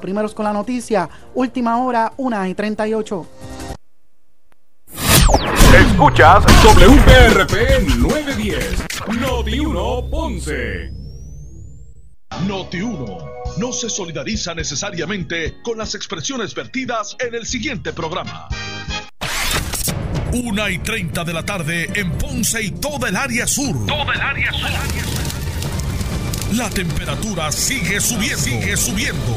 Primeros con la noticia, última hora, 1 y 38. Escuchas WPRP 910, Noti 1 Ponce. Noti 1 no se solidariza necesariamente con las expresiones vertidas en el siguiente programa. Una y 30 de la tarde en Ponce y toda el área sur. Toda el área sur. La temperatura sigue subiendo. Sigue subiendo.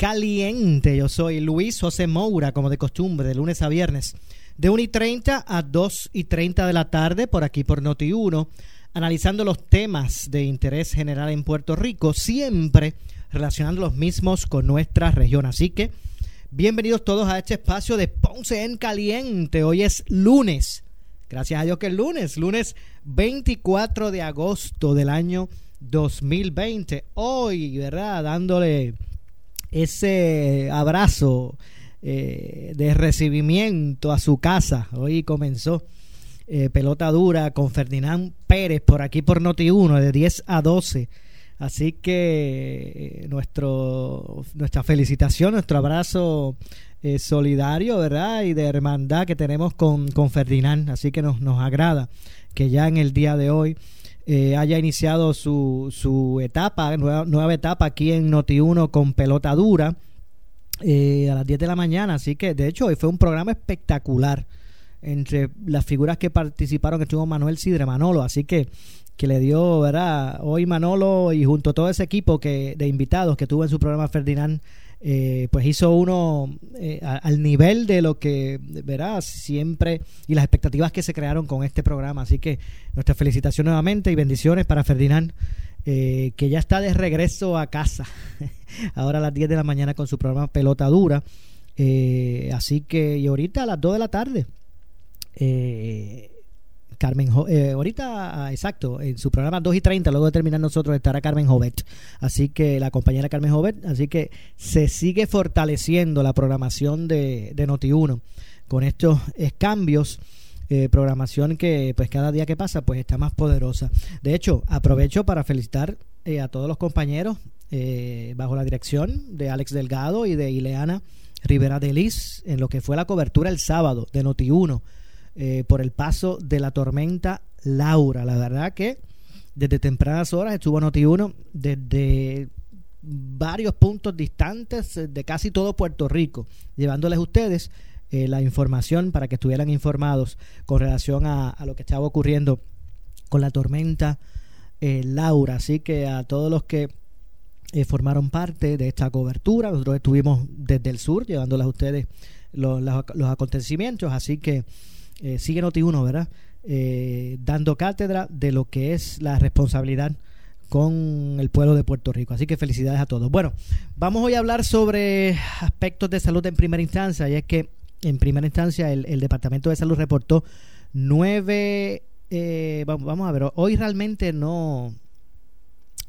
Caliente. Yo soy Luis José Moura, como de costumbre, de lunes a viernes, de 1 y 30 a 2 y 30 de la tarde, por aquí por Noti 1, analizando los temas de interés general en Puerto Rico, siempre relacionando los mismos con nuestra región. Así que, bienvenidos todos a este espacio de Ponce en Caliente. Hoy es lunes. Gracias a Dios que es lunes, lunes 24 de agosto del año 2020. Hoy, ¿verdad? Dándole ese abrazo eh, de recibimiento a su casa. Hoy comenzó eh, pelota dura con Ferdinand Pérez por aquí por Noti1 de 10 a 12. Así que eh, nuestro, nuestra felicitación, nuestro abrazo solidario, ¿verdad? Y de hermandad que tenemos con, con Ferdinand. Así que nos, nos agrada que ya en el día de hoy eh, haya iniciado su, su etapa, nueva, nueva, etapa aquí en Noti1 con pelota dura eh, a las 10 de la mañana. Así que, de hecho, hoy fue un programa espectacular. Entre las figuras que participaron estuvo Manuel Sidre Manolo, así que que le dio, ¿verdad? Hoy Manolo y junto a todo ese equipo que de invitados que tuvo en su programa Ferdinand eh, pues hizo uno eh, al nivel de lo que verá siempre y las expectativas que se crearon con este programa. Así que nuestra felicitación nuevamente y bendiciones para Ferdinand, eh, que ya está de regreso a casa, ahora a las 10 de la mañana con su programa Pelota Dura. así que, y ahorita a las 2 de la tarde. Carmen, eh, ahorita, ah, exacto, en su programa 2 y 30, luego de terminar nosotros, estará Carmen Jovet. Así que la compañera Carmen Jovet, así que se sigue fortaleciendo la programación de, de Noti1 con estos cambios. Eh, programación que pues cada día que pasa pues está más poderosa. De hecho, aprovecho para felicitar eh, a todos los compañeros bajo la dirección de Alex Delgado y de Ileana Rivera de Liz en lo que fue la cobertura el sábado de Noti1 eh, por el paso de la tormenta Laura. La verdad que desde tempranas horas estuvo Noti1 desde varios puntos distantes de casi todo Puerto Rico, llevándoles a ustedes eh, la información para que estuvieran informados con relación a, lo que estaba ocurriendo con la tormenta eh, Laura. Así que a todos los que formaron parte de esta cobertura, nosotros estuvimos desde el sur llevándoles a ustedes los acontecimientos, así que eh, sigue Noti1, ¿verdad? Eh, dando cátedra de lo que es la responsabilidad con el pueblo de Puerto Rico. Así que felicidades a todos. Bueno, vamos hoy a hablar sobre aspectos de salud en primera instancia, y es que en primera instancia el, Departamento de Salud reportó nueve, eh, vamos, a ver, hoy realmente no,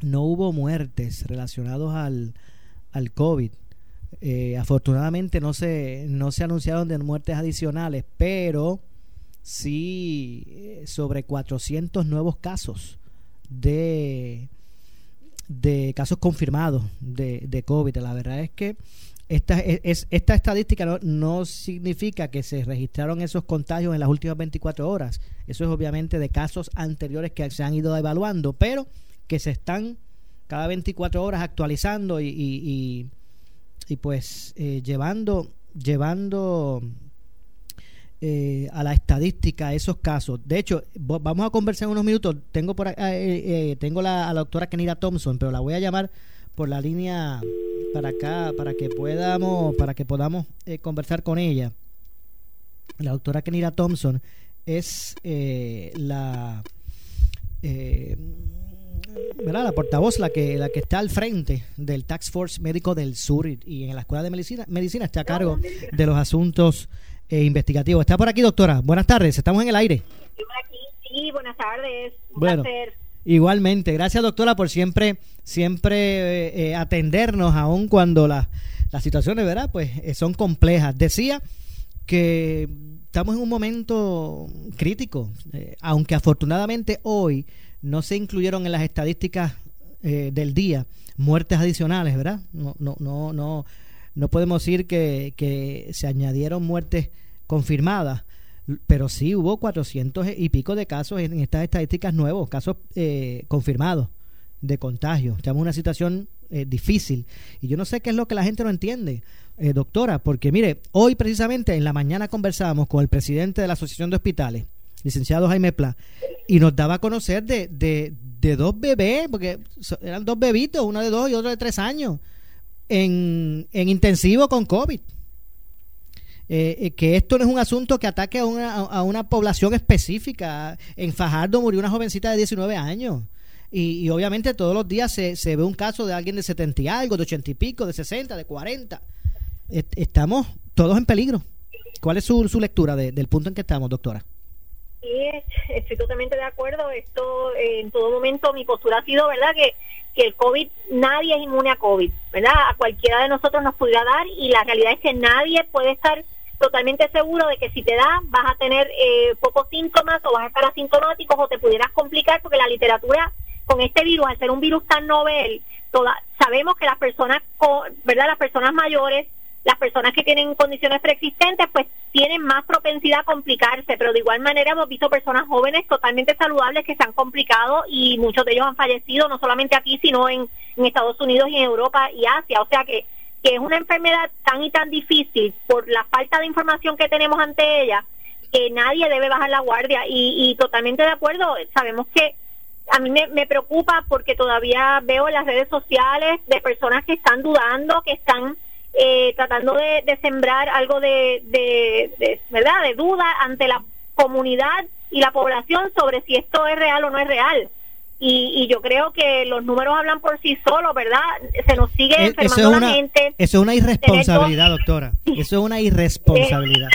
no hubo muertes relacionadas al, al COVID. afortunadamente no se, no se anunciaron de muertes adicionales, pero sí eh, sobre 400 nuevos casos de, de casos confirmados de, de COVID. La verdad es que esta, es, esta estadística no, no, significa que se registraron esos contagios en las últimas 24 horas. Eso es obviamente de casos anteriores que se han ido evaluando, pero que se están cada 24 horas actualizando y, y, y, pues eh, llevando, llevando eh, a la estadística esos casos. De hecho, vamos a conversar en unos minutos. Tengo por eh, eh, tengo la, a la doctora Kenira Thompson, pero la voy a llamar por la línea para acá para que podamos para que podamos conversar con ella. La doctora Kenira Thompson es la ¿verdad? la portavoz, la que, la que está al frente del Tax Force Médico del Sur y, en la Escuela de Medicina, Medicina está a cargo de los asuntos eh, investigativos. Está por aquí, doctora. Buenas tardes, estamos en el aire. Sí, buenas tardes. Un bueno, igualmente. Gracias, doctora, por siempre, siempre eh, eh, atendernos, aun cuando las situaciones, ¿verdad? Pues son complejas. Decía que estamos en un momento crítico, aunque afortunadamente hoy no se incluyeron en las estadísticas eh, del día muertes adicionales, ¿verdad? No, no, no, no, no podemos decir que, que se añadieron muertes confirmadas, pero sí hubo 400 y pico de casos en estas estadísticas nuevos, casos eh, confirmados de contagio. Estamos en una situación eh, difícil y yo no sé qué es lo que la gente no entiende, doctora, porque mire, hoy precisamente en la mañana conversábamos con el presidente de la Asociación de Hospitales licenciado Jaime Pla, y nos daba a conocer de, de, de dos bebés, porque eran dos bebitos, uno de dos y otro de tres años, en, en intensivo con COVID. Eh, eh, que esto no es un asunto que ataque a una, a una población específica. En Fajardo murió una jovencita de 19 años. Y, obviamente todos los días se, se, ve un caso de alguien de 70 y algo, de 80 y pico, de 60, de 40. estamos todos en peligro. ¿Cuál es su, su lectura del punto en que estamos, doctora? Sí, estoy totalmente de acuerdo. Esto, en todo momento, mi postura ha sido, ¿verdad?, que, que el COVID, nadie es inmune a COVID, ¿verdad? A cualquiera de nosotros nos pudiera dar y la realidad es que nadie puede estar totalmente seguro de que si te da vas a tener eh, pocos síntomas o vas a estar asintomáticos o te pudieras complicar porque la literatura con este virus, al ser un virus tan novel, toda, sabemos que las personas, ¿verdad? Las personas mayores las personas que tienen condiciones preexistentes pues tienen más propensidad a complicarse, pero de igual manera hemos visto personas jóvenes totalmente saludables que se han complicado y muchos de ellos han fallecido, no solamente aquí, sino en, Estados Unidos y en Europa y Asia. O sea que, que es una enfermedad tan y tan difícil por la falta de información que tenemos ante ella que nadie debe bajar la guardia y, y totalmente de acuerdo, sabemos que a mí me, me preocupa porque todavía veo en las redes sociales de personas que están dudando, que están eh, tratando de, sembrar algo de, de, verdad de duda ante la comunidad y la población sobre si esto es real o no es real. Y, yo creo que los números hablan por sí solos, ¿verdad? Se nos sigue eh, enfermando la gente. Eso es una irresponsabilidad, doctora. Eso es una irresponsabilidad.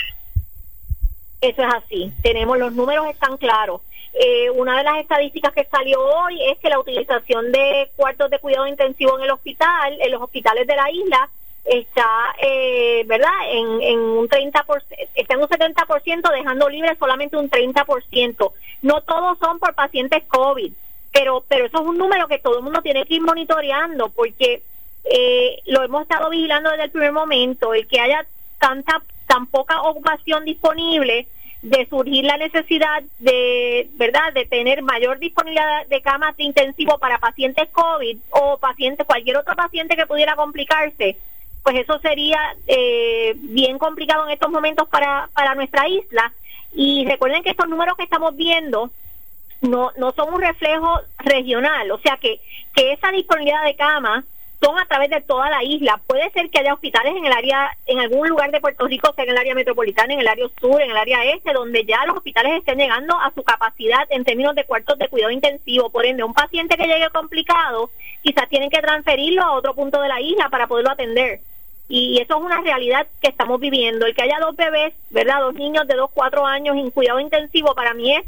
eso es así. Tenemos los números están claros. Eh, una de las estadísticas que salió hoy es que la utilización de cuartos de cuidado intensivo en el hospital, en los hospitales de la isla, está, eh, ¿verdad?, en, en un 30%, está en un 70%, dejando libre solamente un 30%. No todos son por pacientes COVID, pero, pero eso es un número que todo el mundo tiene que ir monitoreando porque eh, lo hemos estado vigilando desde el primer momento, el que haya tanta, tan poca ocupación disponible de surgir la necesidad de, ¿verdad?, de tener mayor disponibilidad de camas de intensivo para pacientes COVID o pacientes, cualquier otro paciente que pudiera complicarse pues eso sería eh, bien complicado en estos momentos para, para nuestra isla. Y recuerden que estos números que estamos viendo no, no son un reflejo regional, o sea que, que esa disponibilidad de camas son a través de toda la isla. Puede ser que haya hospitales en el área, en algún lugar de Puerto Rico, sea en el área metropolitana, en el área sur, en el área este, donde ya los hospitales estén llegando a su capacidad en términos de cuartos de cuidado intensivo. Por ende, un paciente que llegue complicado, quizás tienen que transferirlo a otro punto de la isla para poderlo atender y eso es una realidad que estamos viviendo. El que haya dos bebés, ¿verdad? Dos niños de dos, cuatro años en cuidado intensivo para mí es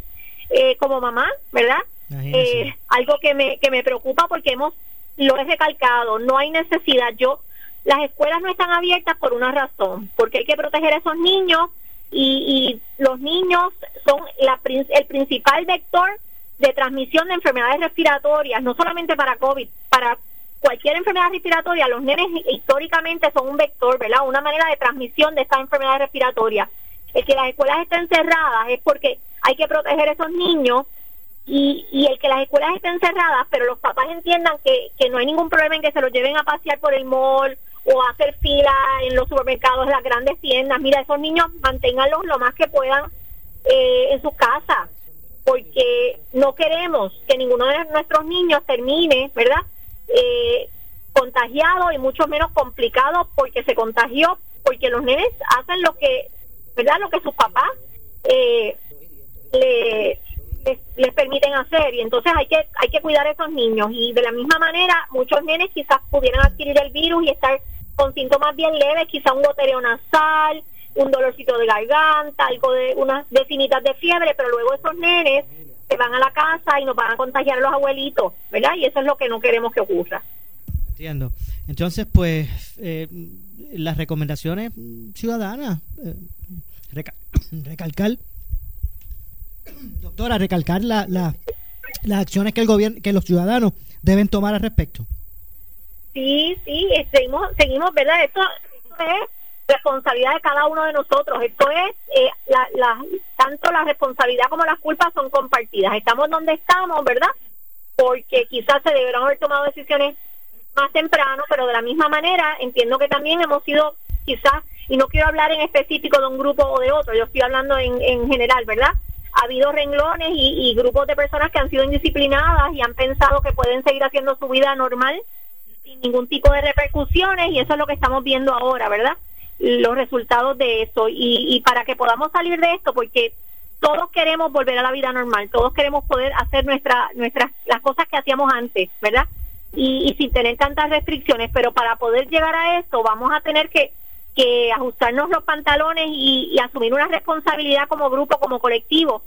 eh, como mamá, ¿verdad? Eh, algo que me, que me preocupa porque hemos, lo he recalcado, no hay necesidad. Yo, las escuelas no están abiertas por una razón, porque hay que proteger a esos niños y, y los niños son la, el principal vector de transmisión de enfermedades respiratorias, no solamente para COVID, para cualquier enfermedad respiratoria, los nenes históricamente son un vector, ¿verdad? Una manera de transmisión de esta enfermedad respiratoria. El que las escuelas estén cerradas es porque hay que proteger a esos niños y, y el que las escuelas estén cerradas, pero los papás entiendan que, no hay ningún problema en que se los lleven a pasear por el mall o a hacer fila en los supermercados, las grandes tiendas. Mira, esos niños manténganlos lo más que puedan eh, en su casa, porque no queremos que ninguno de nuestros niños termine, ¿verdad? Eh, contagiado y mucho menos complicado porque se contagió, porque los nenes hacen lo que, ¿verdad? Lo que sus papás eh, le, les, les permiten hacer y entonces hay que hay que cuidar a esos niños y de la misma manera muchos nenes quizás pudieran adquirir el virus y estar con síntomas bien leves, quizás un goteo nasal, un dolorcito de garganta, algo de unas vecinitas de fiebre, pero luego esos nenes se van a la casa y nos van a contagiar a los abuelitos, ¿verdad? Y eso es lo que no queremos que ocurra. Entiendo. Entonces, pues, eh, las recomendaciones ciudadanas, eh, reca- recalcar, doctora, recalcar la, la- las acciones que el gobierno, que los ciudadanos deben tomar al respecto. Sí, sí, eh, seguimos, seguimos, ¿verdad? Esto, esto es responsabilidad de cada uno de nosotros. Esto es, eh, la, la, tanto la responsabilidad como las culpas son compartidas. Estamos donde estamos, ¿verdad? Porque quizás se deberán haber tomado decisiones más temprano, pero de la misma manera entiendo que también hemos sido quizás, y no quiero hablar en específico de un grupo o de otro, yo estoy hablando en, en general, ¿verdad? Ha habido renglones y, y grupos de personas que han sido indisciplinadas y han pensado que pueden seguir haciendo su vida normal sin ningún tipo de repercusiones y eso es lo que estamos viendo ahora, ¿verdad? Los resultados de eso y, y para que podamos salir de esto, porque todos queremos volver a la vida normal, todos queremos poder hacer nuestra, nuestras las cosas que hacíamos antes, ¿verdad? Y, y sin tener tantas restricciones, pero para poder llegar a eso vamos a tener que, que ajustarnos los pantalones y, y asumir una responsabilidad como grupo, como colectivo.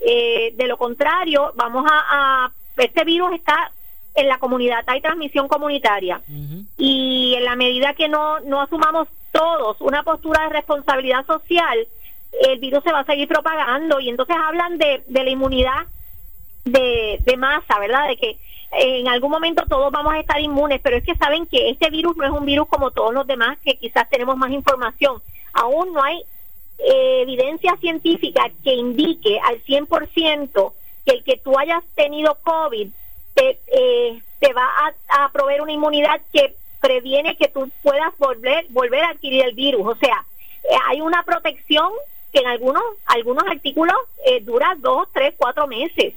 Eh, de lo contrario, vamos a, a este virus está en la comunidad, hay transmisión comunitaria y en la medida que no, no asumamos todos una postura de responsabilidad social, el virus se va a seguir propagando y entonces hablan de, de la inmunidad de, masa, ¿verdad? De que en algún momento todos vamos a estar inmunes, pero es que saben que este virus no es un virus como todos los demás, que quizás tenemos más información. Aún no hay eh, evidencia científica que indique al 100% que el que tú hayas tenido COVID te, eh, te va a proveer una inmunidad que previene que tú puedas volver volver a adquirir el virus. O sea, eh, hay una protección que en algunos algunos artículos eh, dura dos, tres, cuatro meses.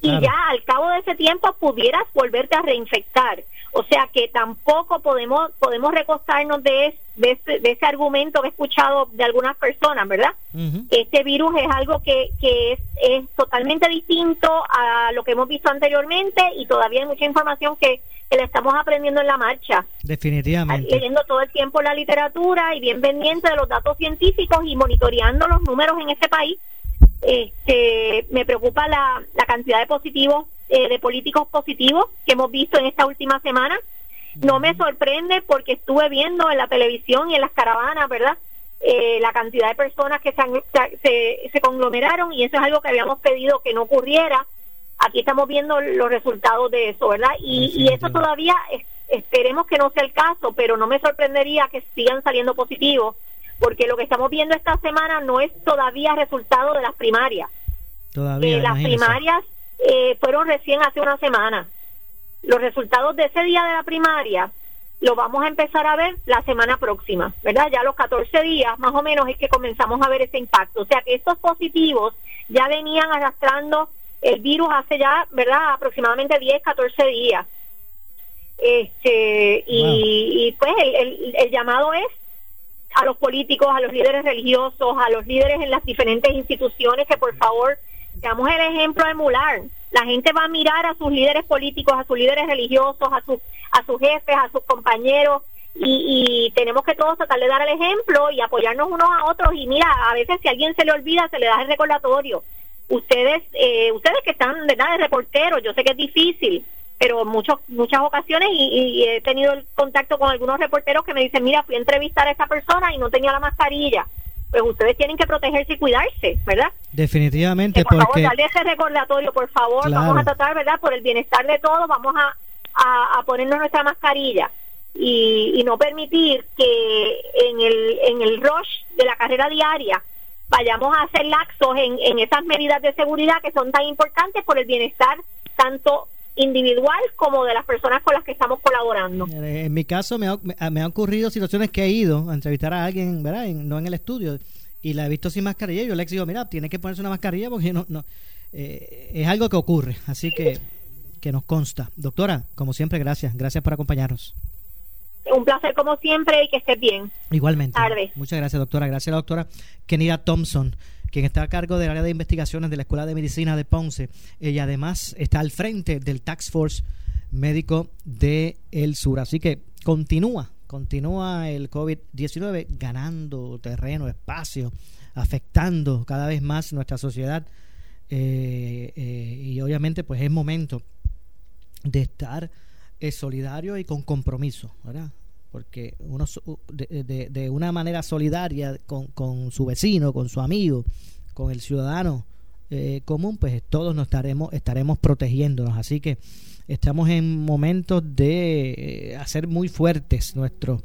Claro. Y ya al cabo de ese tiempo pudieras volverte a reinfectar. O sea que tampoco podemos podemos recostarnos de, es- de, ese, de ese argumento que he escuchado de algunas personas, ¿verdad? Ujú. este virus es algo que, que es, es totalmente distinto a lo que hemos visto anteriormente y todavía hay mucha información que, que la estamos aprendiendo en la marcha, Definitivamente. leyendo todo el tiempo la literatura y bien pendiente de los datos científicos y monitoreando los números en este país. Este, me preocupa la, la cantidad de positivos, eh, de políticos positivos que hemos visto en esta última semana. No me sorprende porque estuve viendo en la televisión y en las caravanas, ¿verdad? Eh, la cantidad de personas que se, se, se conglomeraron y eso es algo que habíamos pedido que no ocurriera. Aquí estamos viendo los resultados de eso, ¿verdad? Y, y eso todavía es- esperemos que no sea el caso, pero no me sorprendería que sigan saliendo positivos, porque lo que estamos viendo esta semana no es todavía resultado de las primarias. Todavía, Eh, las primarias eh, fueron recién hace una semana. Los resultados de ese día de la primaria los vamos a empezar a ver la semana próxima, ¿verdad? Ya los 14 días más o menos es que comenzamos a ver ese impacto. O sea que estos positivos ya venían arrastrando el virus hace ya, ¿verdad? Aproximadamente 10, 14 días. Este, y, y, pues el, el- el llamado es a los políticos, a los líderes religiosos, a los líderes en las diferentes instituciones que por favor seamos el ejemplo a emular. La gente va a mirar a sus líderes políticos, a sus líderes religiosos, a sus a sus jefes, a sus compañeros y, y tenemos que todos tratar de dar el ejemplo y apoyarnos unos a otros y mira, a veces si a alguien se le olvida se le da el recordatorio. Ustedes eh, ustedes que están verdad de reporteros, yo sé que es difícil, pero muchos muchas ocasiones y, y he tenido el contacto con algunos reporteros que me dicen, mira, fui a entrevistar a esta persona y no tenía la mascarilla. Pues ustedes tienen que protegerse y cuidarse, ¿verdad? Definitivamente, Que por favor, porque darle ese recordatorio, por favor. Claro. Vamos a tratar, ¿verdad? Por el bienestar de todos, vamos a, a, a ponernos nuestra mascarilla y, y no permitir que en el, en el rush de la carrera diaria vayamos a hacer laxos en, en esas medidas de seguridad que son tan importantes por el bienestar tanto individual como de las personas con las que estamos colaborando. En mi caso me, ha, me ha- me han ocurrido situaciones que he ido a entrevistar a alguien, ¿verdad? No en el estudio, y la he visto sin mascarilla. y Yo le digo, mira, tiene que ponerse una mascarilla porque no, no eh, es algo que ocurre. Así que, que nos consta. Doctora, como siempre, gracias. Gracias por acompañarnos. Un placer como siempre y que estés bien. Igualmente. Tarde. Muchas gracias, doctora. Gracias a la doctora Kenira Thompson, quien está a cargo del área de investigaciones de la Escuela de Medicina de Ponce y además está al frente del Tax Force Médico de El Sur. Así que continúa, continúa el COVID-19 ganando terreno, espacio, afectando cada vez más nuestra sociedad eh, eh, y obviamente pues es momento de estar eh, solidario y con compromiso, ¿verdad? Porque uno de, de, una manera solidaria con, con, su vecino, con su amigo, con el ciudadano común, pues todos nos estaremos, estaremos protegiéndonos. Así que estamos en momentos de hacer muy fuertes nuestros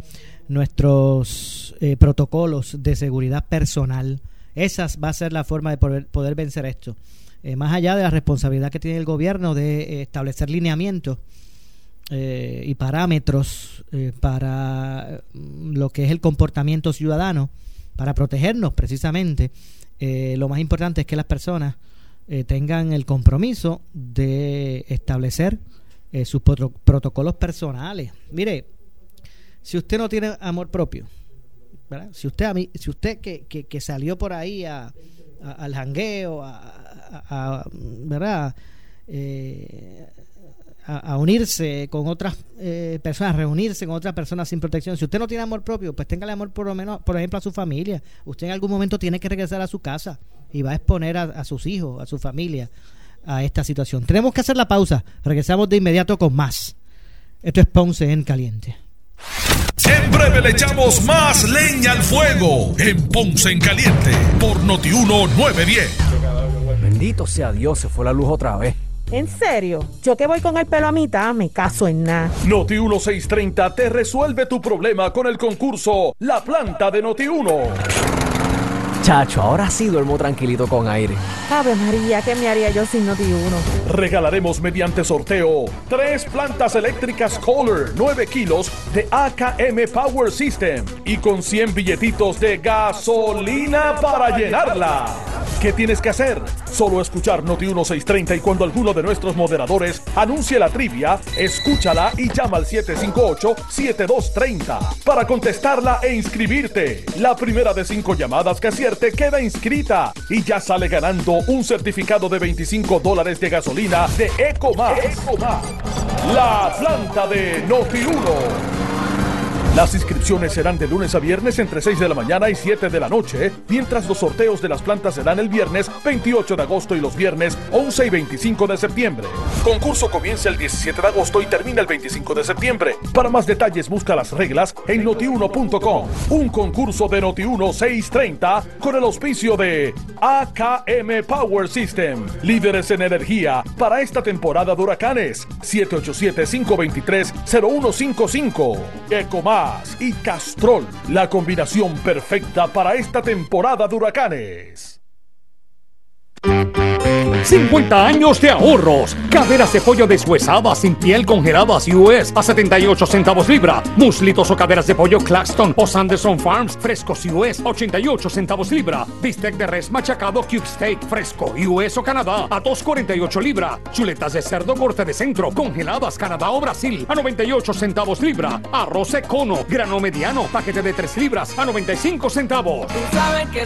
nuestros protocolos de seguridad personal esa va a ser la forma de poder, vencer esto. Eh, más allá de la responsabilidad que tiene el gobierno de eh, establecer lineamientos eh, y parámetros para mm, lo que es el comportamiento ciudadano, para protegernos precisamente, lo más importante es que las personas tengan el compromiso de establecer sus protocolos personales. Mire, si usted no tiene amor propio, si usted, a mí, si usted que, que, salió por ahí a, al jangueo, a, ¿verdad? Eh, a, unirse con otras eh, personas, reunirse con otras personas sin protección. Si usted no tiene amor propio, pues tenga el amor por lo menos, por ejemplo, a su familia. Usted en algún momento tiene que regresar a su casa y va a exponer a, a sus hijos, a su familia, a esta situación. Tenemos que hacer la pausa. Regresamos de inmediato con más. Esto es Ponce en Caliente. En breve le echamos más leña al fuego en Ponce en Caliente por Notiuno 910. Bendito sea Dios, se fue la luz otra vez. ¿En serio? Yo que voy con el pelo a mitad, me caso en nada. Noti 1630 te resuelve tu problema con el concurso La Planta de Noti 1. Chacho, ahora sí duermo tranquilito con aire. Ave María, ¿qué me haría yo sin Noti 1? Regalaremos mediante sorteo tres plantas eléctricas Kohler 9 kilos de AKM Power System y con 100 billetitos de gasolina para llenarla. ¿Qué tienes que hacer? Solo escuchar Noti 1630 y cuando alguno de nuestros moderadores anuncie la trivia, escúchala y llama al 758-7230 para contestarla e inscribirte. La primera de cinco llamadas que acierte queda inscrita y ya sale ganando un certificado de 25 dólares de gasolina de Ecomas. La planta de Noti 1. Las inscripciones serán de lunes a viernes entre 6 de la mañana y 7 de la noche, mientras los sorteos de las plantas serán el viernes 28 de agosto y los viernes 11 y 25 de septiembre. Concurso comienza el 17 de agosto y termina el 25 de septiembre. Para más detalles busca las reglas en notiuno.com. Un concurso de Notiuno 630 con el auspicio de AKM Power System, líderes en energía para esta temporada de huracanes. 787-523-0155. Ecomar y Castrol, la combinación perfecta para esta temporada de huracanes. 50 años de ahorros. Caderas de pollo deshuesadas sin piel congeladas US a 78 centavos libra. Muslitos o caderas de pollo Claxton o Sanderson Farms frescos US 88 centavos libra. Bistec de res machacado Cube Steak fresco US o Canadá a 2.48 libra. Chuletas de cerdo corte de centro congeladas Canadá o Brasil a 98 centavos libra. Arroz cono grano mediano paquete de 3 libras a 95 centavos. Tú sabes que.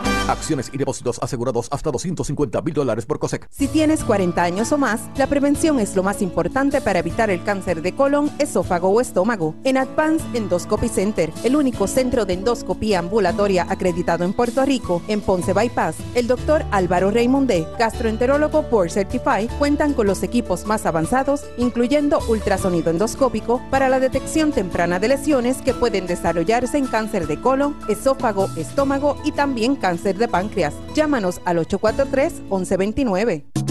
Acciones y depósitos asegurados hasta 250 mil dólares por COSEC. Si tienes 40 años o más, la prevención es lo más importante para evitar el cáncer de colon, esófago o estómago. En Advance Endoscopy Center, el único centro de endoscopía ambulatoria acreditado en Puerto Rico, en Ponce Bypass, el doctor Álvaro Raymondé, gastroenterólogo por Certify, cuentan con los equipos más avanzados, incluyendo ultrasonido endoscópico, para la detección temprana de lesiones que pueden desarrollarse en cáncer de colon, esófago, estómago y también cáncer de páncreas. Llámanos al 843-1129.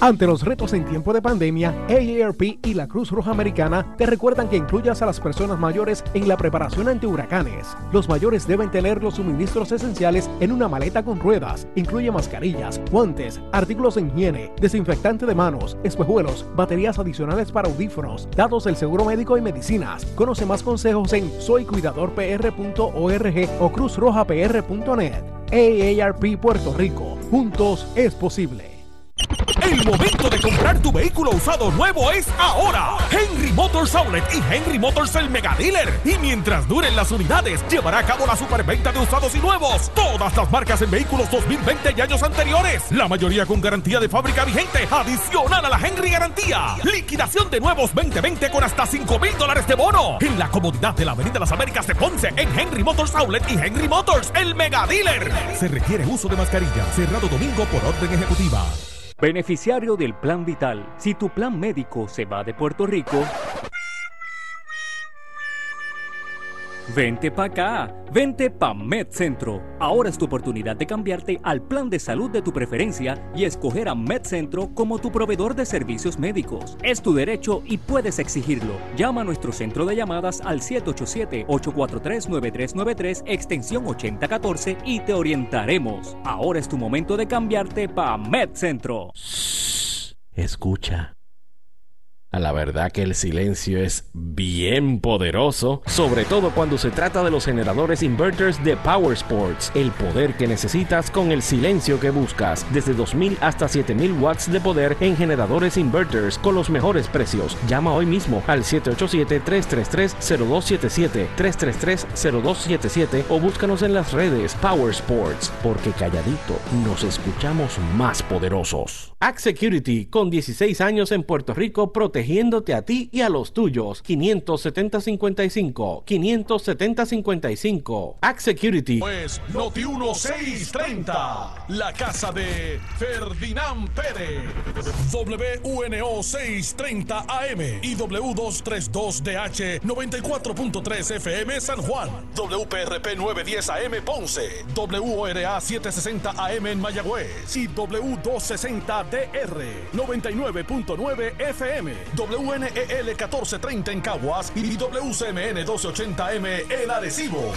Ante los retos en tiempo de pandemia, AARP y la Cruz Roja Americana te recuerdan que incluyas a las personas mayores en la preparación ante huracanes. Los mayores deben tener los suministros esenciales en una maleta con ruedas. Incluye mascarillas, guantes, artículos de higiene, desinfectante de manos, espejuelos, baterías adicionales para audífonos, datos del seguro médico y medicinas. Conoce más consejos en soycuidadorpr.org o cruzrojapr.net. AARP Puerto Rico. Juntos es posible. El momento de comprar tu vehículo usado nuevo es ahora. Henry Motors Outlet y Henry Motors el Mega Dealer. Y mientras duren las unidades, llevará a cabo la superventa de usados y nuevos. Todas las marcas en vehículos 2020 y años anteriores. La mayoría con garantía de fábrica vigente. Adicional a la Henry Garantía. Liquidación de nuevos 2020 con hasta 5 mil dólares de bono. En la comodidad de la Avenida Las Américas de Ponce. En Henry Motors Outlet y Henry Motors el Mega Dealer. Se requiere uso de mascarilla. Cerrado domingo por orden ejecutiva. Beneficiario del Plan Vital. Si tu plan médico se va de Puerto Rico, Vente pa' acá, vente pa' MedCentro. Ahora es tu oportunidad de cambiarte al plan de salud de tu preferencia y escoger a MedCentro como tu proveedor de servicios médicos. Es tu derecho y puedes exigirlo. Llama a nuestro centro de llamadas al 787-843-9393, extensión 8014 y te orientaremos. Ahora es tu momento de cambiarte pa' MedCentro. Escucha. La verdad que el silencio es bien poderoso, sobre todo cuando se trata de los generadores inverters de Power Sports, el poder que necesitas con el silencio que buscas, desde 2000 hasta 7000 watts de poder en generadores inverters con los mejores precios. Llama hoy mismo al 787-333-0277, 333-0277 o búscanos en las redes Power Sports, porque calladito nos escuchamos más poderosos. Act Security, con 16 años en Puerto Rico, protegiéndote a ti y a los tuyos. 570-55, 570-55. Act Security. Pues Noti 1630, la casa de Ferdinand Pérez. WUNO 630 AM y W232DH 94.3 FM San Juan. WPRP 910 AM Ponce. WORA 760 AM en Mayagüez y W260 DR 99.9 FM. WNEL 1430 en Caguas y WCMN 1280M en Arecibo.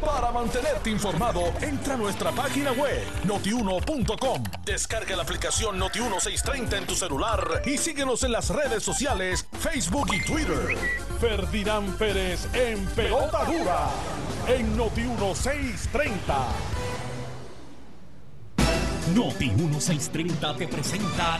Para mantenerte informado, entra a nuestra página web notiuno.com. Descarga la aplicación Noti1630 en tu celular y síguenos en las redes sociales, Facebook y Twitter. Ferdinand Pérez en Pelota Dura en Noti1630. Noti 1630 te presenta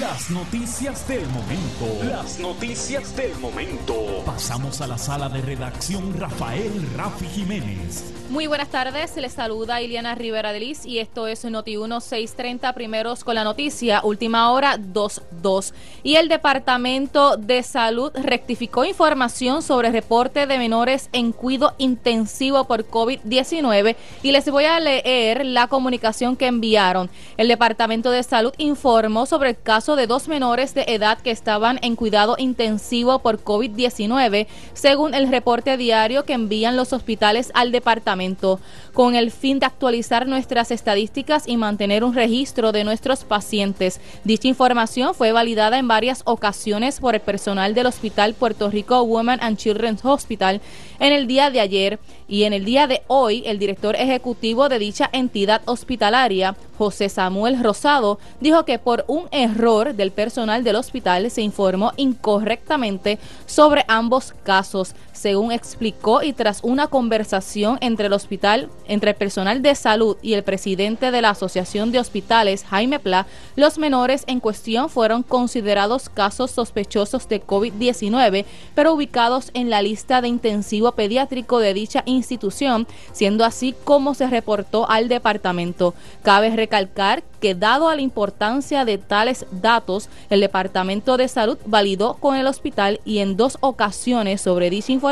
Las noticias del momento. Las noticias del momento. Pasamos a la sala de redacción Rafael Rafi Jiménez. Muy buenas tardes, les saluda Iliana Rivera de Liz y esto es Noti 1 630 primeros con la noticia, última hora 22. Y el Departamento de Salud rectificó información sobre reporte de menores en cuido intensivo por COVID-19 y les voy a leer la comunicación que enviaron. El Departamento de Salud informó sobre el caso de dos menores de edad que estaban en cuidado intensivo por COVID-19, según el reporte diario que envían los hospitales al departamento con el fin de actualizar nuestras estadísticas y mantener un registro de nuestros pacientes. Dicha información fue validada en varias ocasiones por el personal del Hospital Puerto Rico Women and Children's Hospital en el día de ayer y en el día de hoy el director ejecutivo de dicha entidad hospitalaria, José Samuel Rosado, dijo que por un error del personal del hospital se informó incorrectamente sobre ambos casos, según explicó y tras una conversación entre el hospital, entre el personal de salud y el presidente de la Asociación de Hospitales, Jaime Pla, los menores en cuestión fueron considerados casos sospechosos de COVID-19, pero ubicados en la lista de intensivo pediátrico de dicha institución, siendo así como se reportó al departamento. Cabe recalcar que dado a la importancia de tales datos, el Departamento de Salud validó con el hospital y en dos ocasiones sobre dicha información,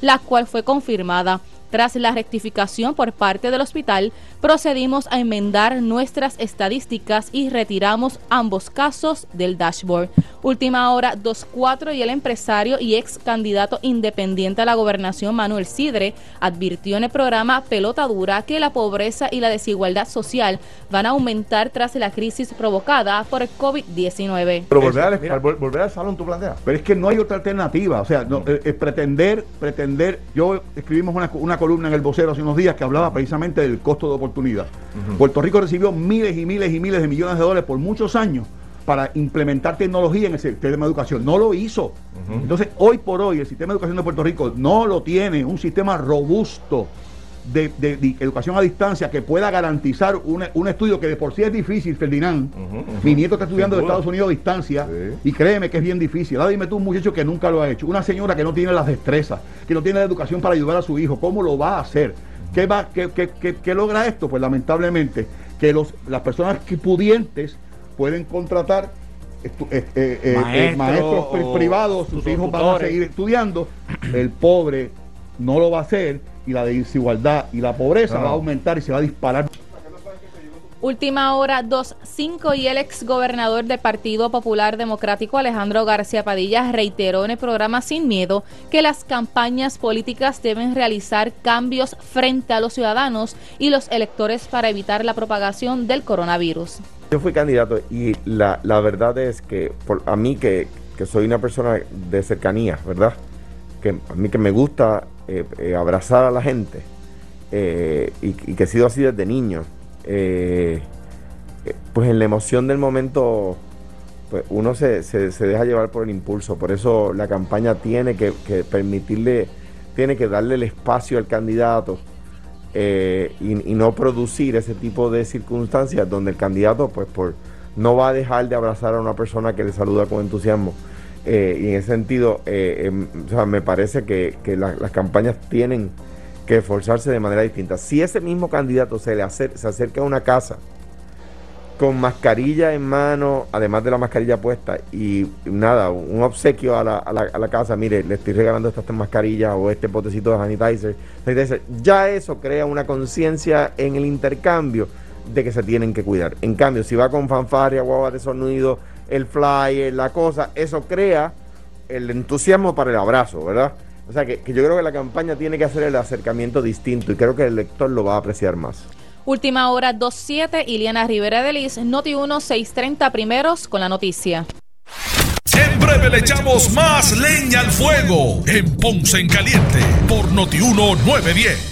la cual fue confirmada. Tras la rectificación por parte del hospital, procedimos a enmendar nuestras estadísticas y retiramos ambos casos del dashboard. Última hora 2.4 y el empresario y ex candidato independiente a la gobernación Manuel Sidre advirtió en el programa Pelota Dura que la pobreza y la desigualdad social van a aumentar tras la crisis provocada por el COVID-19. Pero volver al, volver al salón tú planteas. Pero es que no hay otra alternativa. O sea, no, eh, eh, pretender, pretender. Yo escribimos una, una columna en el vocero hace unos días que hablaba precisamente del costo de oportunidad. Puerto Rico recibió miles y miles y miles de millones de dólares por muchos años para implementar tecnología en el sistema de educación. No lo hizo. Entonces, hoy por hoy, el sistema de educación de Puerto Rico no lo tiene, un sistema robusto de, educación a distancia que pueda garantizar un, estudio que de por sí es difícil, Ferdinand. Mi nieto está estudiando de Estados Unidos a distancia y créeme que es bien difícil. Ahora dime tú un muchacho que nunca lo ha hecho, una señora que no tiene las destrezas, que no tiene la educación para ayudar a su hijo, ¿cómo lo va a hacer? ¿Qué, va, qué, qué, logra esto? Pues lamentablemente que los, las personas que pudientes pueden contratar eh, eh, eh, maestros privados, sus hijos van a seguir estudiando, el pobre no lo va a hacer y la desigualdad y la pobreza va a aumentar y se va a disparar. Última hora 2.5 y el ex gobernador del Partido Popular Democrático Alejandro García Padilla reiteró en el programa Sin Miedo que las campañas políticas deben realizar cambios frente a los ciudadanos y los electores para evitar la propagación del coronavirus. Yo fui candidato y la, la verdad es que por, a mí que, que soy una persona de cercanía, ¿verdad? Que a mí que me gusta eh, eh, abrazar a la gente eh, y, que he sido así desde niño, pues en la emoción del momento pues uno se, se, deja llevar por el impulso. Por eso la campaña tiene que, permitirle, tiene que darle el espacio al candidato y, y, no producir ese tipo de circunstancias donde el candidato pues por no va a dejar de abrazar a una persona que le saluda con entusiasmo eh, y en ese sentido, eh, em, me parece que, las campañas tienen que esforzarse de manera distinta. Si ese mismo candidato se, le se acerca a una casa con mascarilla en mano, además de la mascarilla puesta, y nada, un obsequio a la, a la, casa, mire, le estoy regalando estas mascarillas o este potecito de sanitizer, sanitizer ya eso crea una conciencia en el intercambio de que se tienen que cuidar. En cambio, si va con fanfarria, guagua de sonido, el flyer, la cosa, eso crea el entusiasmo para el abrazo, ¿verdad? O sea que, yo creo que la campaña tiene que hacer el acercamiento distinto y creo que el lector lo va a apreciar más. Última hora 2.7, Iliana Rivera de Liz, Noti 1, 6.30 primeros con la noticia. En breve le echamos más leña al fuego en Ponce en Caliente por Noti 1, 910.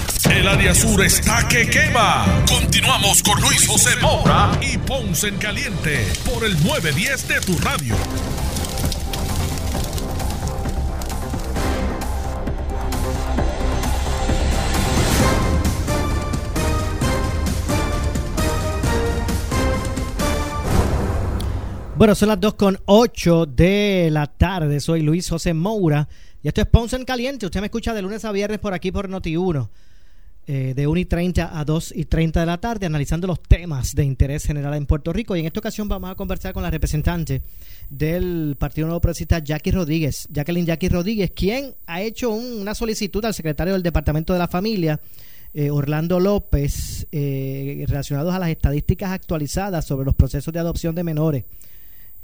El área sur está que quema. Continuamos con Luis José Moura y Ponce en Caliente por el 910 de tu radio. Bueno, son las 2 con 8 de la tarde. Soy Luis José Moura y esto es Ponce en Caliente. Usted me escucha de lunes a viernes por aquí por Noti1. Eh, de 1 y 30 a 2 y 30 de la tarde, analizando los temas de interés general en Puerto Rico. Y en esta ocasión vamos a conversar con la representante del Partido Nuevo Progresista, Jackie Rodríguez, Jacqueline Jackie Rodríguez, quien ha hecho una solicitud al secretario del Departamento de la Familia, eh, Orlando López, eh, relacionados a las estadísticas actualizadas sobre los procesos de adopción de menores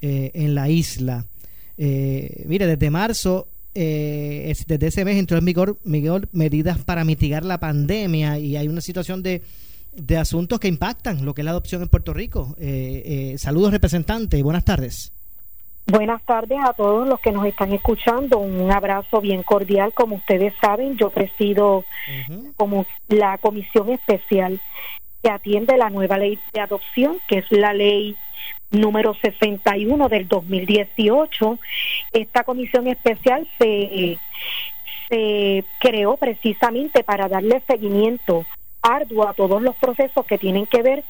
en la isla. mire, desde marzo eh, desde ese mes entró en vigor, medidas para mitigar la pandemia y hay una situación de, de asuntos que impactan lo que es la adopción en Puerto Rico. Eh, eh, saludos representante, buenas tardes. Buenas tardes a todos los que nos están escuchando. Un abrazo bien cordial. Como ustedes saben, yo presido como la comisión especial que atiende la nueva ley de adopción, que es la ley número 61 del 2018. Esta comisión especial se, se creó precisamente para darle seguimiento arduo a todos los procesos que tienen que ver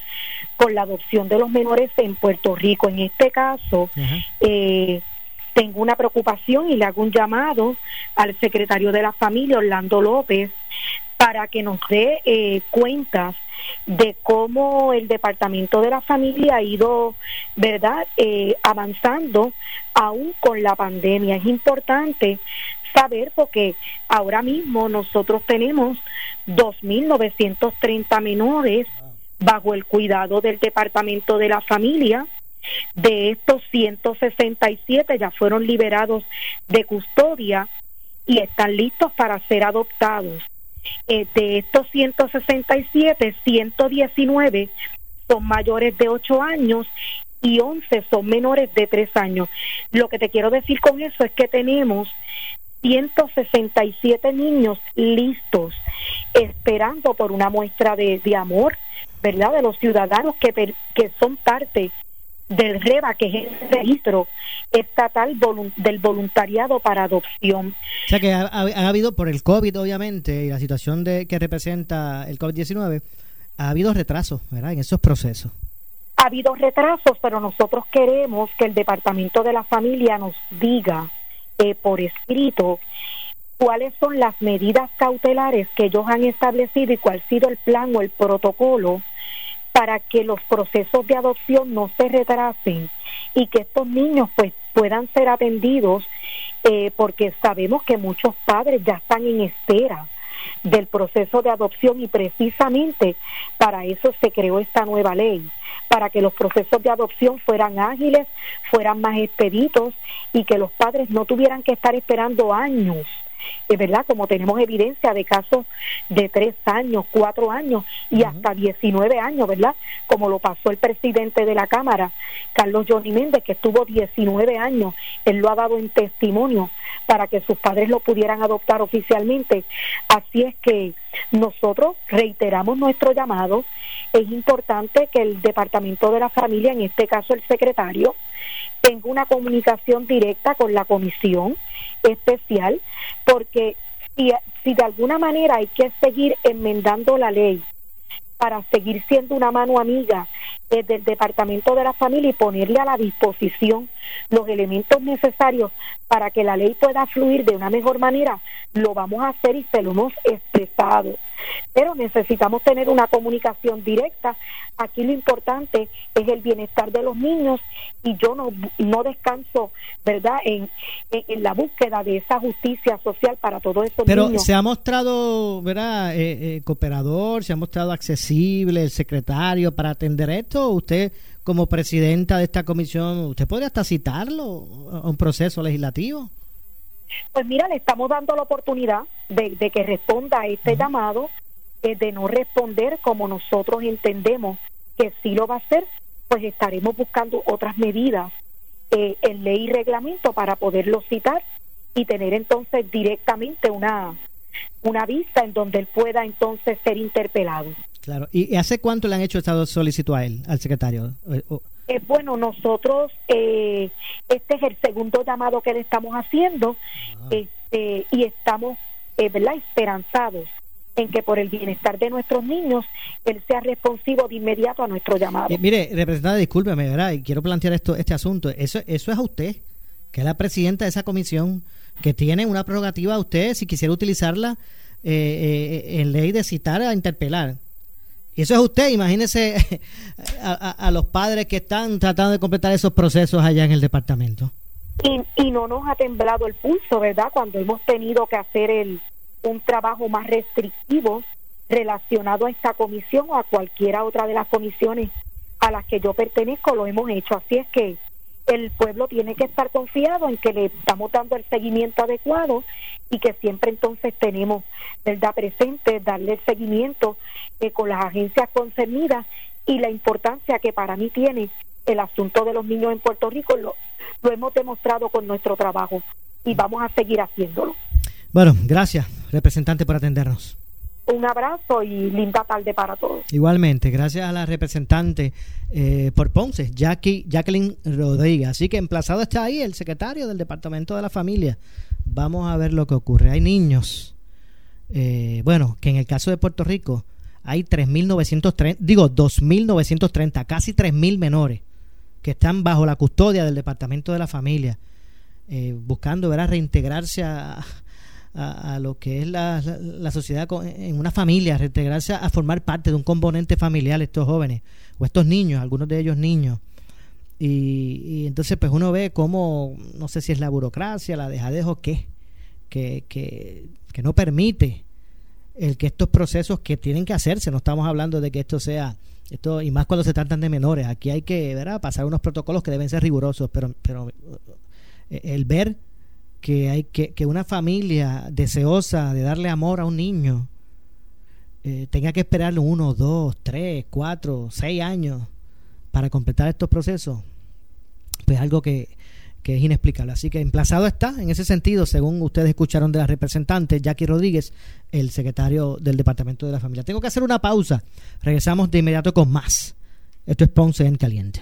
con la adopción de los menores en Puerto Rico. En este caso, eh, tengo una preocupación y le hago un llamado al secretario de la familia, Orlando López, para que nos dé eh, cuentas de cómo el Departamento de la Familia ha ido, ¿verdad?, eh, avanzando aún con la pandemia. Es importante saber porque ahora mismo nosotros tenemos 2.930 menores bajo el cuidado del Departamento de la Familia. De estos 167 ya fueron liberados de custodia y están listos para ser adoptados. Eh, de estos 167, 119 son mayores de 8 años y 11 son menores de 3 años. Lo que te quiero decir con eso es que tenemos 167 niños listos, esperando por una muestra de, de amor, ¿verdad? De los ciudadanos que, que son parte del REBA, que es el registro estatal del voluntariado para adopción. O sea que ha, habido, por el COVID obviamente, y la situación de que representa el COVID-19, ha habido retrasos, ¿verdad?, en esos procesos. Ha habido retrasos, pero nosotros queremos que el Departamento de la Familia nos diga eh, por escrito cuáles son las medidas cautelares que ellos han establecido y cuál ha sido el plan o el protocolo para que los procesos de adopción no se retrasen y que estos niños pues puedan ser atendidos eh, porque sabemos que muchos padres ya están en espera del proceso de adopción y precisamente para eso se creó esta nueva ley, para que los procesos de adopción fueran ágiles, fueran más expeditos y que los padres no tuvieran que estar esperando años verdad, como tenemos evidencia de casos de tres años, cuatro años y hasta 19 años, ¿verdad? Como lo pasó el presidente de la Cámara, Carlos Johnny Méndez, que estuvo 19 años, él lo ha dado en testimonio para que sus padres lo pudieran adoptar oficialmente. Así es que nosotros reiteramos nuestro llamado. Es importante que el Departamento de la Familia, en este caso el secretario, tenga una comunicación directa con la comisión especial, porque si, si de alguna manera hay que seguir enmendando la ley para seguir siendo una mano amiga eh, del Departamento de la Familia y ponerle a la disposición los elementos necesarios para que la ley pueda fluir de una mejor manera, lo vamos a hacer y se lo hemos expresado. Pero necesitamos tener una comunicación directa. Aquí lo importante es el bienestar de los niños y yo no, no descanso, ¿verdad?, en, en, la búsqueda de esa justicia social para todos esos Pero niños. se ha mostrado, ¿verdad?, eh, eh, cooperador, se ha mostrado accesible el secretario para atender esto. Usted, como presidenta de esta comisión, ¿usted podría hasta citarlo a un proceso legislativo? Pues mira, le estamos dando la oportunidad de, de que responda a este llamado, eh, de no responder como nosotros entendemos que sí lo va a hacer, pues estaremos buscando otras medidas eh, en ley y reglamento para poderlo citar y tener entonces directamente una, una vista en donde él pueda entonces ser interpelado. Claro. ¿Y hace cuánto le han hecho esta solicitud a él, al secretario? Eh, o- Eh, bueno, nosotros, eh, este es el segundo llamado que le estamos haciendo este, y estamos, eh, ¿verdad?, esperanzados en que por el bienestar de nuestros niños, él sea responsivo de inmediato a nuestro llamado. Eh, mire, representante, discúlpeme, ¿verdad? Y quiero plantear esto, este asunto. Eso, eso es a usted, que es la presidenta de esa comisión, que tiene una prerrogativa a usted, si quisiera utilizarla eh, eh, en ley de citar a interpelar. Y eso es usted, imagínese a, los padres que están tratando de completar esos procesos allá en el departamento. Y, y no nos ha temblado el pulso, ¿verdad? Cuando hemos tenido que hacer el, un trabajo más restrictivo relacionado a esta comisión o a cualquiera otra de las comisiones a las que yo pertenezco, lo hemos hecho. Así es que el pueblo tiene que estar confiado en que le estamos dando el seguimiento adecuado y que siempre entonces tenemos, ¿verdad?, presente, darle el seguimiento eh, con las agencias concernidas y la importancia que para mí tiene el asunto de los niños en Puerto Rico, lo, lo hemos demostrado con nuestro trabajo y vamos a seguir haciéndolo. Bueno, gracias, representante, por atendernos. Un abrazo y linda tarde para todos. Igualmente, gracias a la representante eh, por Ponce, Jackie, Jacqueline Rodríguez. Así que emplazado está ahí el secretario del Departamento de la Familia. Vamos a ver lo que ocurre. Hay niños, eh, bueno, que en el caso de Puerto Rico hay 3.930, digo 2.930, casi 3.000 menores que están bajo la custodia del Departamento de la Familia, eh, buscando ¿verdad? reintegrarse a, a, lo que es la, la- la sociedad en una familia, reintegrarse a, a formar parte de un componente familiar estos jóvenes o estos niños, algunos de ellos niños. Y, y entonces pues uno ve cómo, no sé si es la burocracia, la dejadez o qué, que, que, que no permite el que estos procesos que tienen que hacerse, no estamos hablando de que esto sea, esto y más cuando se tratan de menores, aquí hay que ¿verdad? pasar unos protocolos que deben ser rigurosos, pero, pero eh, el ver que hay que, que una familia deseosa de darle amor a un niño eh, tenga que esperar uno, dos, tres, cuatro, seis años para completar estos procesos, pues algo que, que es inexplicable. Así que emplazado está, en ese sentido, según ustedes escucharon de la representante Jackie Rodríguez, el secretario del Departamento de la Familia. Tengo que hacer una pausa. Regresamos de inmediato con más. Esto es Ponce en Caliente.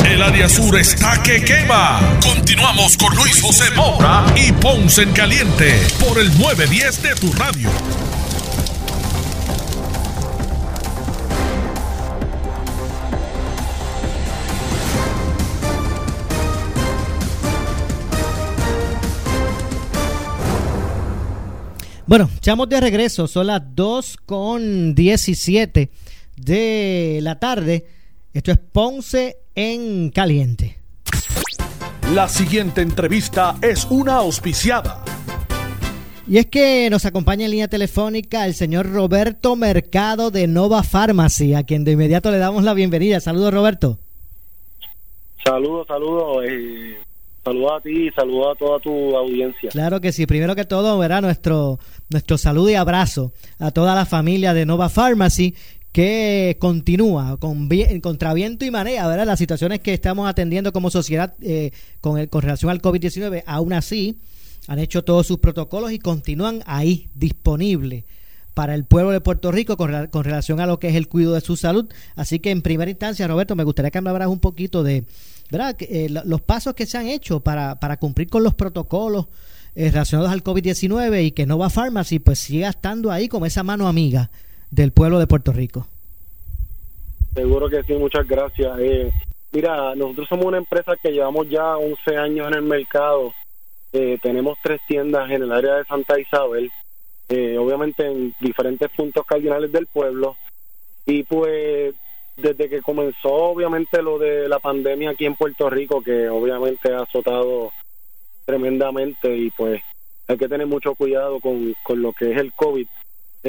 El área sur está que quema. Continuamos con Luis José Moura y Ponce en Caliente por el 910 de tu radio. Bueno, estamos de regreso, son las 2 con 17 de la tarde. Esto es Ponce en Caliente. La siguiente entrevista es una auspiciada. Y es que nos acompaña en línea telefónica el señor Roberto Mercado de Nova Pharmacy, a quien de inmediato le damos la bienvenida. Saludos, Roberto. Saludos, saludos. Eh, saludos a ti y saludos a toda tu audiencia. Claro que sí. Primero que todo, verá nuestro, nuestro saludo y abrazo a toda la familia de Nova Pharmacy que continúa con contra viento y marea, ¿verdad? Las situaciones que estamos atendiendo como sociedad eh, con, el, con relación al COVID-19, aún así han hecho todos sus protocolos y continúan ahí disponibles para el pueblo de Puerto Rico con, con, relación a lo que es el cuidado de su salud. Así que en primera instancia, Roberto, me gustaría que me hablaras un poquito de ¿verdad? Eh, los pasos que se han hecho para, para cumplir con los protocolos eh, relacionados al COVID-19 y que Nova Pharmacy pues siga estando ahí como esa mano amiga del pueblo de Puerto Rico. Seguro que sí, muchas gracias. Eh, mira, nosotros somos una empresa que llevamos ya 11 años en el mercado. Eh, tenemos tres tiendas en el área de Santa Isabel, eh, obviamente en diferentes puntos cardinales del pueblo. Y pues desde que comenzó obviamente lo de la pandemia aquí en Puerto Rico, que obviamente ha azotado tremendamente y pues hay que tener mucho cuidado con, con lo que es el COVID.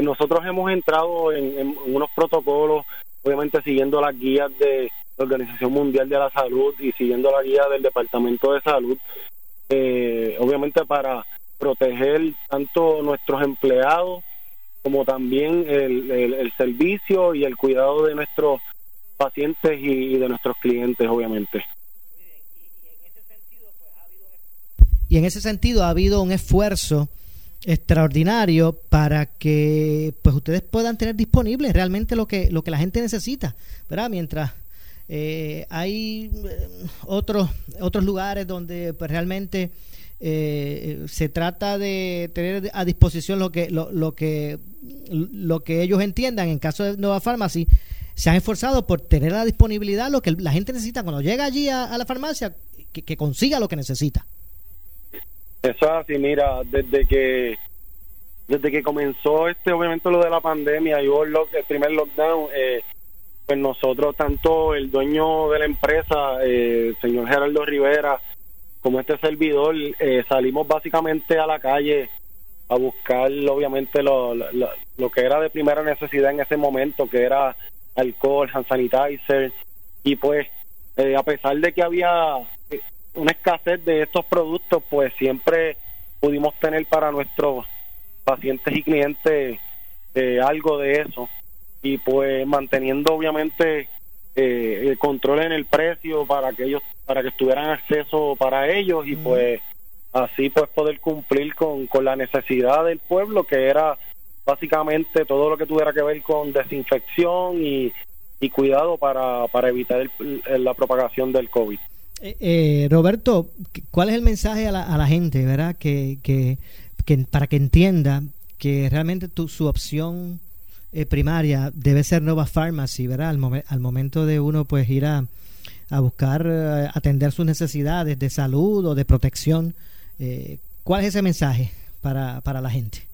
Nosotros hemos entrado en, unos protocolos, obviamente siguiendo las guías de la Organización Mundial de la Salud y siguiendo la guía del Departamento de Salud, eh, obviamente para proteger tanto nuestros empleados como también el, el, servicio y el cuidado de nuestros pacientes y, de nuestros clientes, obviamente. Y en ese sentido ha habido un esfuerzo extraordinario para que pues ustedes puedan tener disponible realmente lo que lo que la gente necesita, ¿verdad? Mientras eh, hay eh, otros otros lugares donde pues realmente eh, se trata de tener a disposición lo que lo, lo que lo que ellos entiendan. En caso de Nueva Pharmacy se han esforzado por tener la disponibilidad lo que la gente necesita. Cuando llega allí a, la farmacia que, consiga lo que necesita eso es así mira desde que desde que comenzó este obviamente lo de la pandemia y el, primer lockdown eh, pues nosotros tanto el dueño de la empresa eh, el señor Gerardo Rivera como este servidor eh, salimos básicamente a la calle a buscar obviamente lo, lo, que era de primera necesidad en ese momento que era alcohol, hand sanitizer y pues eh, a pesar de que había una escasez de estos productos pues siempre pudimos tener para nuestros pacientes y clientes eh, algo de eso y pues manteniendo obviamente el control en el precio para que ellos para que tuvieran acceso para ellos y pues así pues poder cumplir con, con la necesidad del pueblo que era básicamente todo lo que tuviera que ver con desinfección y, cuidado para, para evitar la propagación del COVID. Eh, eh, Roberto, ¿cuál es el mensaje a la, a la gente, verdad? Que, que, para que entienda que realmente tu, su opción eh, primaria debe ser Nova Pharmacy, ¿verdad? Al, al momento de uno pues ir a, buscar atender sus necesidades de salud o de protección. ¿Cuál es ese mensaje para, para la gente?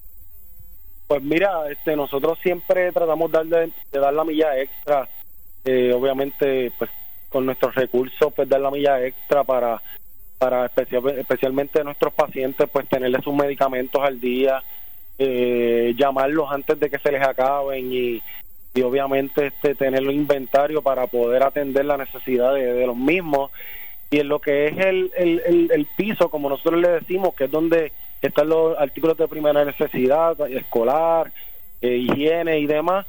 Pues mira, este, nosotros siempre tratamos de, de dar la milla extra, eh, obviamente, pues con nuestros recursos, pues dar la milla extra para, para especial, especialmente nuestros pacientes, pues tenerles sus medicamentos al día, eh, llamarlos antes de que se les acaben y, y obviamente este tener un inventario para poder atender la necesidad de, los mismos. Y en lo que es el, el, el piso, como nosotros le decimos, que es donde están los artículos de primera necesidad, escolar, eh, higiene y demás,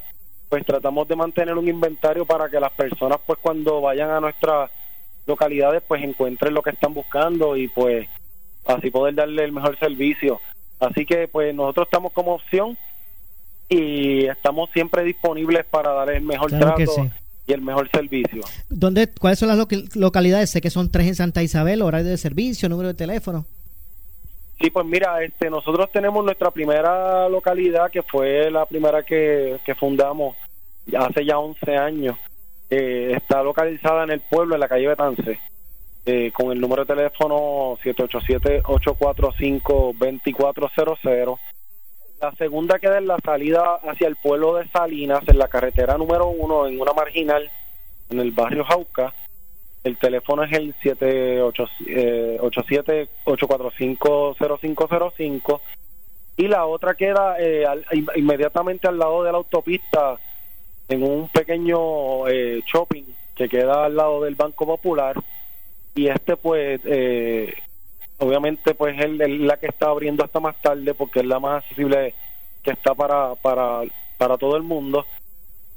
pues tratamos de mantener un inventario para que las personas pues cuando vayan a nuestras localidades pues encuentren lo que están buscando y pues así poder darle el mejor servicio. Así que pues nosotros estamos como opción y estamos siempre disponibles para dar el mejor trato y el mejor servicio. ¿Dónde, ¿Cuáles son las localidades? Sé que son tres en Santa Isabel, horario de servicio, número de teléfono. Sí, pues mira, este, nosotros tenemos nuestra primera localidad que fue la primera que, fundamos hace ya 11 años. Eh, está localizada en el pueblo, en la calle Betance, eh, con el número de teléfono 787-845-2400. La segunda queda en la salida hacia el pueblo de Salinas, en la carretera número uno, en una marginal, en el barrio Jauca. El teléfono es el 787-845-0505. Y la otra queda eh, al- in- inmediatamente al lado de la autopista, en un pequeño eh, shopping que queda al lado del Banco Popular. Y este, pues, eh, obviamente, pues es la que está abriendo hasta más tarde porque es la más accesible que está para, para, para todo el mundo.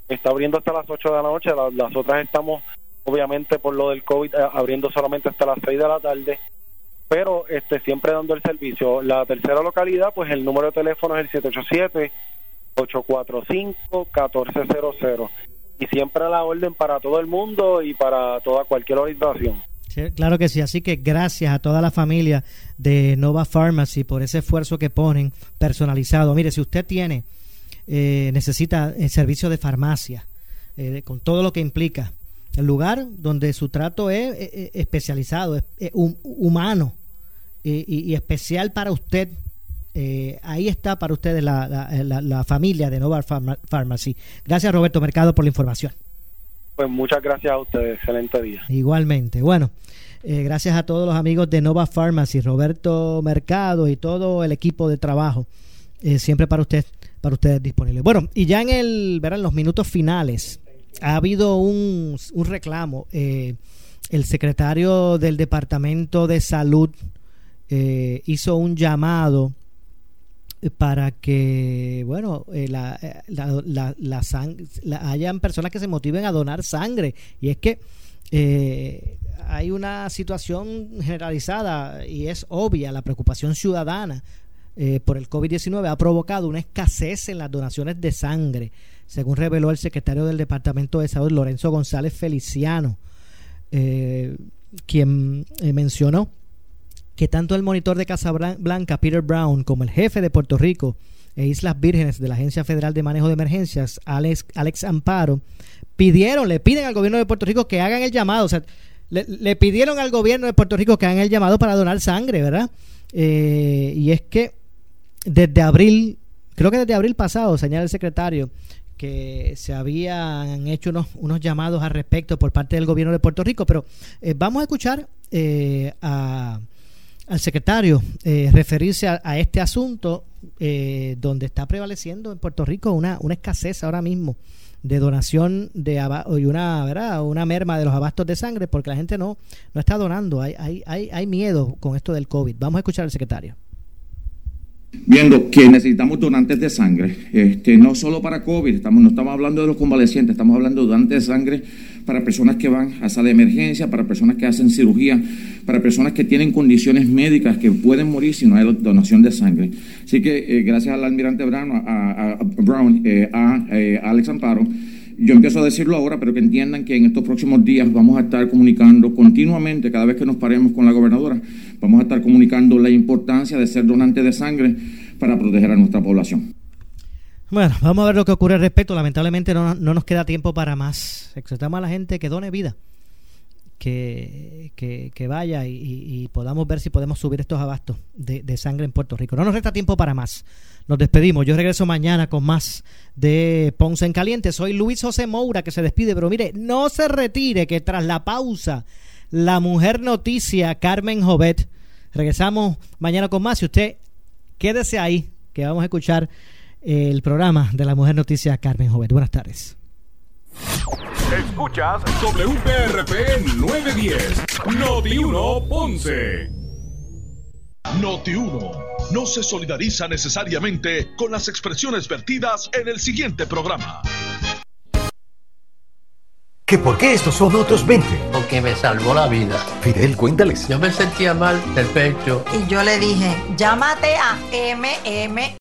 Está abriendo hasta las 8 de la noche, la- las otras estamos, obviamente, por lo del COVID, eh, abriendo solamente hasta las 6 de la tarde pero este siempre dando el servicio. La tercera localidad, pues el número de teléfono es el 787-845-1400. Y siempre a la orden para todo el mundo y para toda cualquier orientación. Claro que sí, así que gracias a toda la familia de Nova Pharmacy por ese esfuerzo que ponen personalizado. Mire, si usted tiene, eh, necesita el servicio de farmacia, eh, con todo lo que implica, el lugar donde su trato es eh, eh, especializado, es eh, hum- humano eh, y, y especial para usted. Eh, ahí está para ustedes la, la- la- la familia de Nova Pharma- Pharmacy. Gracias Roberto Mercado por la información. Pues muchas gracias a ustedes. Excelente día. Igualmente. Bueno, eh, gracias a todos los amigos de Nova Pharmacy, Roberto Mercado y todo el equipo de trabajo. eh, siempre para usted, para ustedes disponible. Bueno, y ya en el, verán, los minutos finales, ha habido un, un reclamo. eh, el secretario del Departamento de Salud eh, hizo un llamado para que bueno eh, la, eh, la, la- la sang- la- hayan personas que se motiven a donar sangre. Y es que eh, hay una situación generalizada y es obvia. La preocupación ciudadana eh, por el COVID-19 ha provocado una escasez en las donaciones de sangre según reveló el secretario del Departamento de Salud Lorenzo González Feliciano eh, quien eh, mencionó que tanto el monitor de Casa Blan- Blanca, Peter Brown, como el jefe de Puerto Rico e Islas Vírgenes de la Agencia Federal de Manejo de Emergencias, Alex, Alex Amparo, pidieron, le piden al gobierno de Puerto Rico que hagan el llamado, o sea, le, le pidieron al gobierno de Puerto Rico que hagan el llamado para donar sangre, ¿verdad? Eh, y es que desde abril, creo que desde abril pasado, señala el secretario, que se habían hecho unos, unos llamados al respecto por parte del gobierno de Puerto Rico, pero eh, vamos a escuchar eh, a, al secretario eh, referirse a, este asunto eh, donde está prevaleciendo en Puerto Rico una, una escasez ahora mismo de donación de y una ¿verdad? una merma de los abastos de sangre porque la gente no no está donando. Hay, hay, hay, hay miedo con esto del COVID. Vamos a escuchar al secretario viendo que necesitamos donantes de sangre, este, no solo para COVID, estamos, no estamos hablando de los convalecientes, estamos hablando de donantes de sangre para personas que van a sala de emergencia, para personas que hacen cirugía, para personas que tienen condiciones médicas que pueden morir si no hay donación de sangre. Así que eh, gracias al almirante Brown, a, eh, eh, a Alex Amparo, yo empiezo a decirlo ahora, pero que entiendan que en estos próximos días vamos a estar comunicando continuamente, cada vez que nos paremos con la gobernadora, vamos a estar comunicando la importancia de ser donante de sangre para proteger a nuestra población. Bueno, vamos a ver lo que ocurre al respecto. Lamentablemente no, no nos queda tiempo para más. Exhortamos a la gente que done vida, que, que, vaya y, podamos ver si podemos subir estos abastos de sangre en Puerto Rico. No nos resta tiempo para más. Nos despedimos. Yo regreso mañana con más de Ponce en Caliente. Soy Luis José Moura que se despide, pero mire, no se retire que tras la pausa, la mujer noticia Carmen Jovet. Regresamos mañana con más. Y usted quédese ahí, que vamos a escuchar el programa de la mujer noticia Carmen Jovet. Buenas tardes. Escuchas WPRP 910, Noti 1 Ponce. Noti 1 no se solidariza necesariamente con las expresiones vertidas en el siguiente programa. ¿Que por qué estos son otros 20? Porque me salvó la vida. Fidel, cuéntales. Yo me sentía mal del pecho. Y yo le dije, llámate a MM